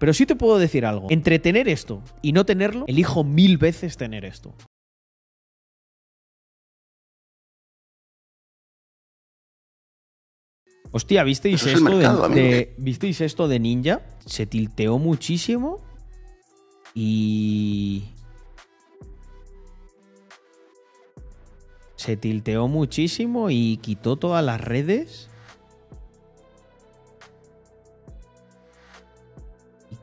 Pero sí te puedo decir algo. Entre tener esto y no tenerlo, elijo mil veces tener esto. Hostia, ¿visteis Eso es el esto mercado, de, amigo. de- ¿Visteis esto de Ninja? Se tilteó muchísimo y... Se tilteó muchísimo y quitó todas las redes.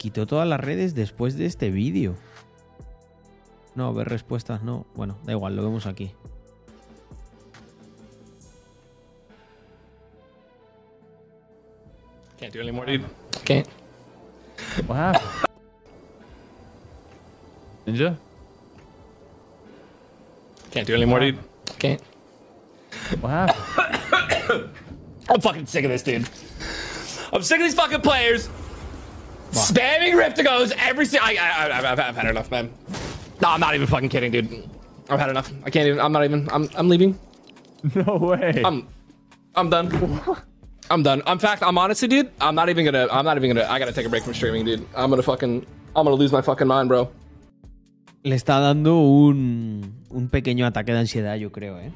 Quitó todas las redes después de este vídeo. No, ver respuestas no. Bueno, da igual, lo vemos aquí. Can't do anymore, dude. Can't. What happened? Ninja? Can't do anymore, dude. Can't. What happened? I'm fucking sick of this, dude. I'm sick of these fucking players spamming Riptigos every single. I, I, I, I've, I've had enough, man. No, I'm not even fucking kidding, dude. I've had enough. I can't even. I'm not even. I'm. I'm leaving. No way. I'm. I'm done. I'm done. In fact, I'm honestly, dude. I'm not even gonna. I'm not even gonna. I gotta take a break from streaming, dude. I'm gonna fucking. I'm gonna lose my fucking mind, bro. Le está dando un, un pequeño ataque de ansiedad, yo creo, ¿eh?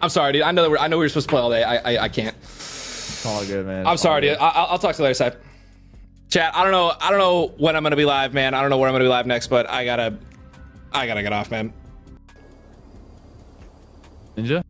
I'm sorry, dude. I know that we're. I know we were supposed to play all day. I. I, I can't. It's all good, man. I'm sorry, dude. I, I'll I'll talk to you later, Seth. Chat. I don't know. I don't know when I'm gonna be live, man. I don't know where I'm gonna be live next, but I gotta. I gotta get off, man. Ninja?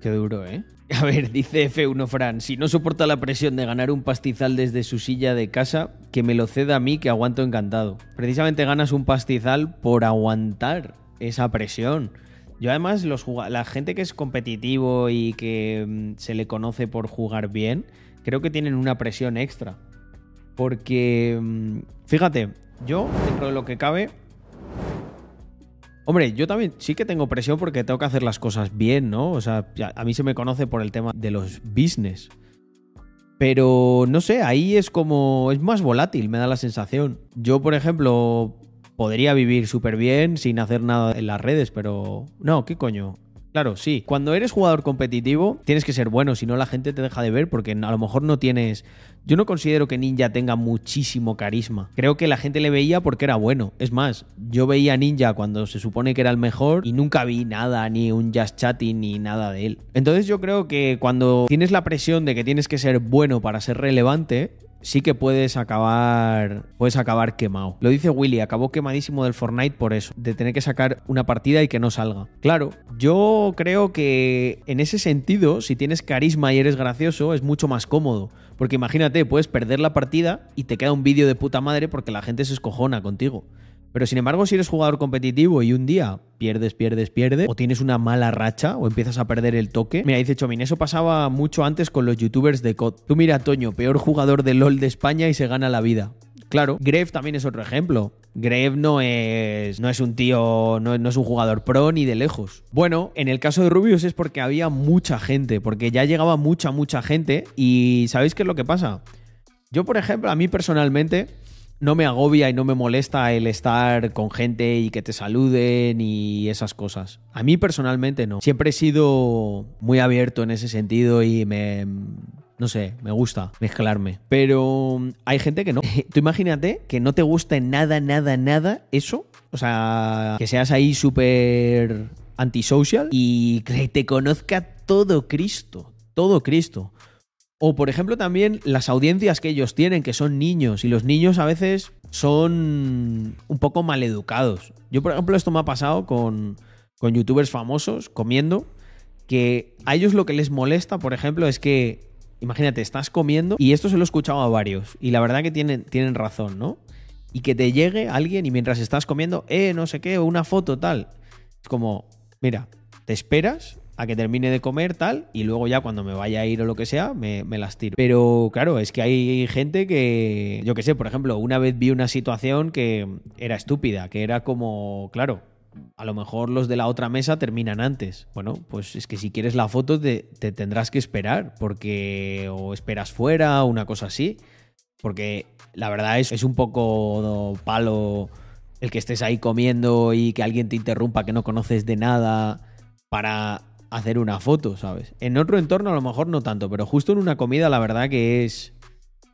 Qué duro, ¿eh? A ver, dice F1 Fran, si no soporta la presión de ganar un pastizal desde su silla de casa, que me lo ceda a mí que aguanto encantado. Precisamente ganas un pastizal por aguantar esa presión. Yo además, los la gente que es competitivo y que mm, se le conoce por jugar bien, creo que tienen una presión extra. Porque, mm, fíjate, yo, dentro de lo que cabe, Hombre, yo también sí que tengo presión porque tengo que hacer las cosas bien, ¿no? O sea, a mí se me conoce por el tema de los business. Pero no sé, ahí es como. Es más volátil, me da la sensación. Yo, por ejemplo, podría vivir súper bien sin hacer nada en las redes, pero. No, ¿qué coño? Claro, sí. Cuando eres jugador competitivo, tienes que ser bueno, si no la gente te deja de ver porque a lo mejor no tienes... Yo no considero que Ninja tenga muchísimo carisma. Creo que la gente le veía porque era bueno. Es más, yo veía a Ninja cuando se supone que era el mejor y nunca vi nada, ni un just chatting, ni nada de él. Entonces yo creo que cuando tienes la presión de que tienes que ser bueno para ser relevante, sí que puedes acabar puedes acabar quemado. Lo dice Willy, acabó quemadísimo del Fortnite por eso, de tener que sacar una partida y que no salga. Claro, yo creo que en ese sentido, si tienes carisma y eres gracioso, es mucho más cómodo, porque imagínate, puedes perder la partida y te queda un vídeo de puta madre porque la gente se escojona contigo. Pero sin embargo, si eres jugador competitivo y un día pierdes, pierdes, pierdes, o tienes una mala racha, o empiezas a perder el toque. Mira, dice Chomin, eso pasaba mucho antes con los youtubers de COD. Tú mira, Toño, peor jugador de LOL de España y se gana la vida. Claro, Greve también es otro ejemplo. Greve no es, no es un tío, no, es un jugador pro ni de lejos. Bueno, en el caso de Rubius es porque había mucha gente, porque ya llegaba mucha, mucha gente. Y ¿sabéis qué es lo que pasa? Yo, por ejemplo, a mí personalmente no me agobia y no me molesta el estar con gente y que te saluden y esas cosas. A mí personalmente no. Siempre he sido muy abierto en ese sentido y me... No sé, me gusta mezclarme. Pero hay gente que no. Tú imagínate que no te guste nada, nada, nada eso. O sea, que seas ahí súper antisocial y que te conozca todo Cristo. Todo Cristo. O, por ejemplo, también las audiencias que ellos tienen, que son niños, y los niños a veces son un poco maleducados. Yo, por ejemplo, esto me ha pasado con, con youtubers famosos comiendo, que a ellos lo que les molesta, por ejemplo, es que, imagínate, estás comiendo, y esto se lo he escuchado a varios, y la verdad que tienen, tienen razón, ¿no? Y que te llegue alguien y mientras estás comiendo, eh, no sé qué, una foto, tal. Es como, mira, te esperas a que termine de comer tal y luego ya cuando me vaya a ir o lo que sea me, las tiro. Pero claro, es que hay gente que, yo que sé, por ejemplo, una vez vi una situación que era estúpida, que era como, claro, a lo mejor los de la otra mesa terminan antes. Bueno, pues es que si quieres la foto te, te tendrás que esperar porque o esperas fuera una cosa así. Porque la verdad es, es un poco palo el que estés ahí comiendo y que alguien te interrumpa que no conoces de nada para hacer una foto, ¿sabes? En otro entorno a lo mejor no tanto, pero justo en una comida la verdad que es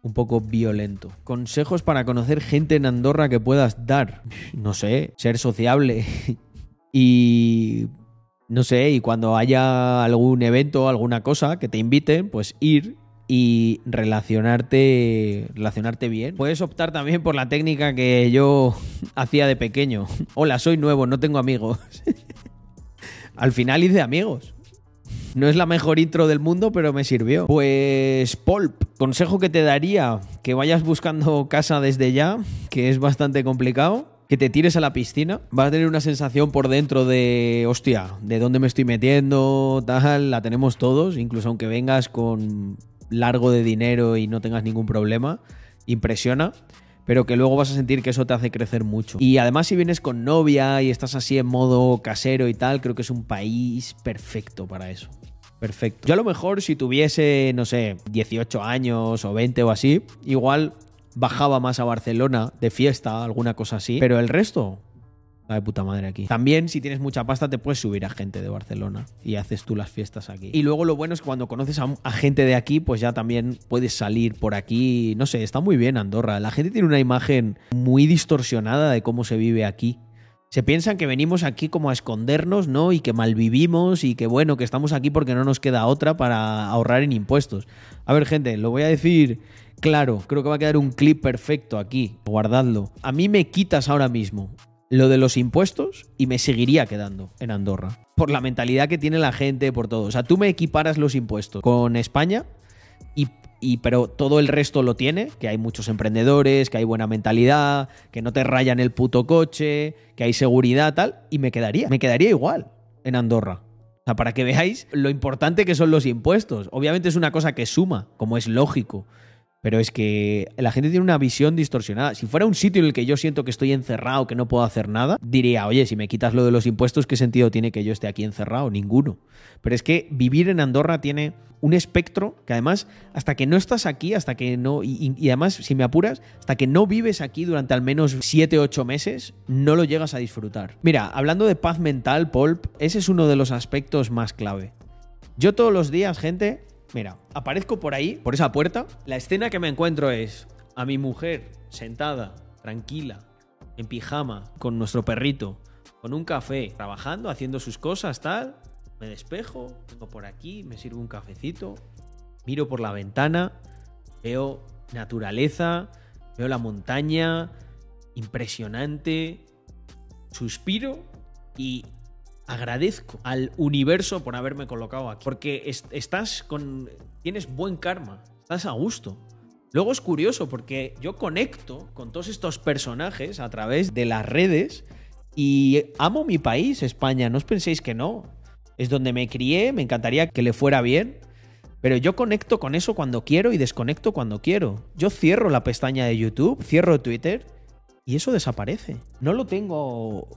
un poco violento. Consejos para conocer gente en Andorra que puedas dar. No sé, ser sociable. y no sé, y cuando haya algún evento, alguna cosa que te inviten, pues ir y relacionarte relacionarte bien. Puedes optar también por la técnica que yo hacía de pequeño. Hola, soy nuevo, no tengo amigos. Al final hice amigos. No es la mejor intro del mundo, pero me sirvió. Pues, Polp, consejo que te daría, que vayas buscando casa desde ya, que es bastante complicado. Que te tires a la piscina, vas a tener una sensación por dentro de, hostia, de dónde me estoy metiendo, tal, la tenemos todos, incluso aunque vengas con largo de dinero y no tengas ningún problema, impresiona pero que luego vas a sentir que eso te hace crecer mucho. Y además si vienes con novia y estás así en modo casero y tal, creo que es un país perfecto para eso. Perfecto. Yo a lo mejor si tuviese, no sé, 18 años o 20 o así, igual bajaba más a Barcelona de fiesta, alguna cosa así, pero el resto, de puta madre aquí. También, si tienes mucha pasta, te puedes subir a gente de Barcelona y haces tú las fiestas aquí. Y luego lo bueno es que cuando conoces a, a, gente de aquí, pues ya también puedes salir por aquí. No sé, está muy bien Andorra. La gente tiene una imagen muy distorsionada de cómo se vive aquí. Se piensan que venimos aquí como a escondernos, ¿no? Y que malvivimos y que bueno, que estamos aquí porque no nos queda otra para ahorrar en impuestos. A ver, gente, lo voy a decir claro. Creo que va a quedar un clip perfecto aquí. Guardadlo. A mí me quitas ahora mismo lo de los impuestos y me seguiría quedando en Andorra. Por la mentalidad que tiene la gente, por todo. O sea, tú me equiparas los impuestos con España y, pero todo el resto lo tiene, que hay muchos emprendedores, que hay buena mentalidad, que no te rayan el puto coche, que hay seguridad, tal, y me quedaría, me quedaría igual en Andorra. O sea, para que veáis lo importante que son los impuestos. Obviamente es una cosa que suma, como es lógico. Pero es que la gente tiene una visión distorsionada. Si fuera un sitio en el que yo siento que estoy encerrado, que no puedo hacer nada, diría, oye, si me quitas lo de los impuestos, ¿qué sentido tiene que yo esté aquí encerrado? Ninguno. Pero es que vivir en Andorra tiene un espectro que además, hasta que no estás aquí, hasta que no. Y, además, si me apuras, hasta que no vives aquí durante al menos 7, 8 meses, no lo llegas a disfrutar. Mira, hablando de paz mental, Polp, ese es uno de los aspectos más clave. Yo todos los días, gente, Mira, aparezco por ahí, por esa puerta. La escena que me encuentro es a mi mujer sentada, tranquila, en pijama, con nuestro perrito, con un café, trabajando, haciendo sus cosas, tal. Me despejo, vengo por aquí, me sirvo un cafecito, miro por la ventana, veo naturaleza, veo la montaña, impresionante, suspiro y agradezco al universo por haberme colocado aquí. Porque es, estás con. Tienes buen karma. Estás a gusto. Luego es curioso porque yo conecto con todos estos personajes a través de las redes y amo mi país, España. No os penséis que no. Es donde me crié, me encantaría que le fuera bien. Pero yo conecto con eso cuando quiero y desconecto cuando quiero. Yo cierro la pestaña de YouTube, cierro Twitter y eso desaparece. No lo tengo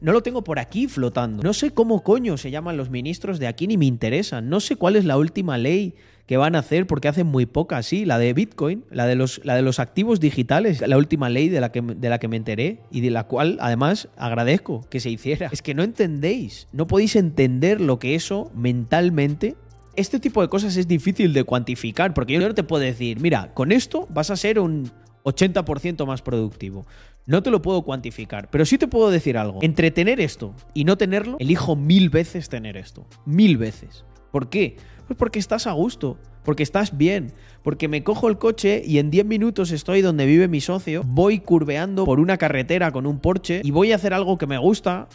no lo tengo por aquí flotando. No sé cómo coño se llaman los ministros de aquí ni me interesan. No sé cuál es la última ley que van a hacer porque hacen muy poca, sí, la de Bitcoin, la de los, la de los activos digitales, la última ley de la, que, de la que me enteré y de la cual además agradezco que se hiciera. Es que no entendéis, no podéis entender lo que eso mentalmente este tipo de cosas es difícil de cuantificar, porque yo no te puedo decir, mira, con esto vas a ser un 80% más productivo. No te lo puedo cuantificar, pero sí te puedo decir algo. Entre tener esto y no tenerlo, elijo mil veces tener esto. Mil veces. ¿Por qué? Pues porque estás a gusto, porque estás bien, porque me cojo el coche y en 10 minutos estoy donde vive mi socio, voy curveando por una carretera con un Porsche y voy a hacer algo que me gusta,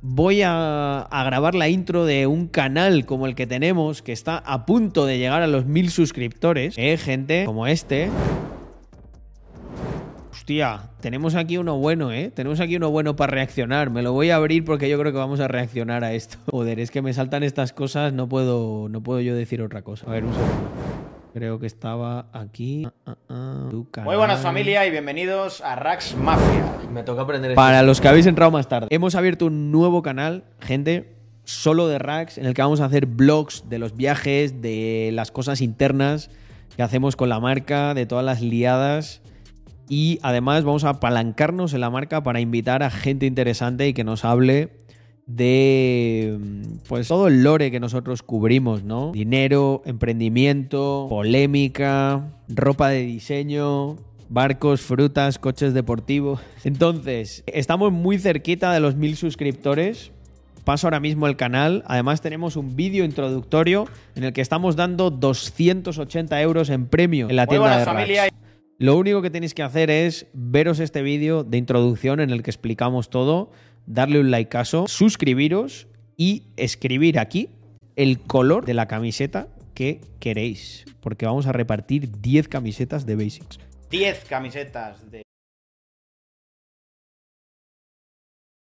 voy a, a, grabar la intro de un canal como el que tenemos, que está a punto de llegar a los mil suscriptores, ¿eh? Gente como este. Hostia, tenemos aquí uno bueno, ¿eh? Tenemos aquí uno bueno para reaccionar. Me lo voy a abrir porque yo creo que vamos a reaccionar a esto. Joder, es que me saltan estas cosas, no puedo, no puedo yo decir otra cosa. A ver, un segundo. Creo que estaba aquí. Ah, ah, Muy buenas familia y bienvenidos a Rax Mafia. Me toca aprender. Para los que habéis entrado más tarde, hemos abierto un nuevo canal, gente, solo de Rax, en el que vamos a hacer vlogs de los viajes, de las cosas internas que hacemos con la marca, de todas las liadas y además vamos a apalancarnos en la marca para invitar a gente interesante y que nos hable de mm, pues todo el lore que nosotros cubrimos, ¿no? Dinero, emprendimiento, polémica, ropa de diseño, barcos, frutas, coches deportivos. Entonces, estamos muy cerquita de los mil suscriptores. Paso ahora mismo el canal. Además tenemos un vídeo introductorio en el que estamos dando 280 euros en premio en la tienda de familia. Lo único que tenéis que hacer es veros este vídeo de introducción en el que explicamos todo, darle un likeazo, suscribiros y escribir aquí el color de la camiseta que queréis, porque vamos a repartir 10 camisetas de Basics. 10 camisetas de